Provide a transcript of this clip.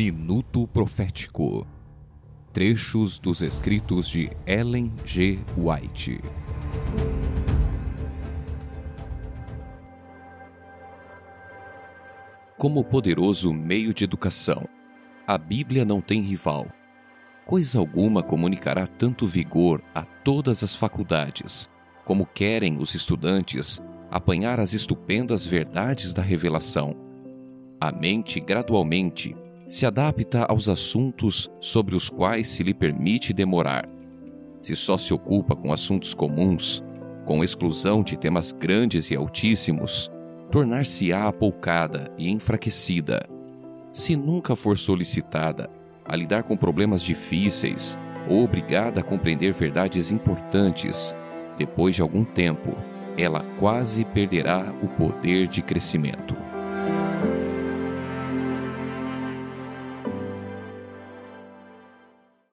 Minuto Profético Trechos dos escritos de Ellen G. White. Como poderoso meio de educação, a Bíblia não tem rival. Coisa alguma comunicará tanto vigor a todas as faculdades, como querem os estudantes apanhar as estupendas verdades da revelação. A mente gradualmente se adapta aos assuntos sobre os quais se lhe permite demorar. Se só se ocupa com assuntos comuns, com exclusão de temas grandes e altíssimos, tornar-se-á apoucada e enfraquecida. Se nunca for solicitada a lidar com problemas difíceis ou obrigada a compreender verdades importantes, depois de algum tempo, ela quase perderá o poder de crescimento.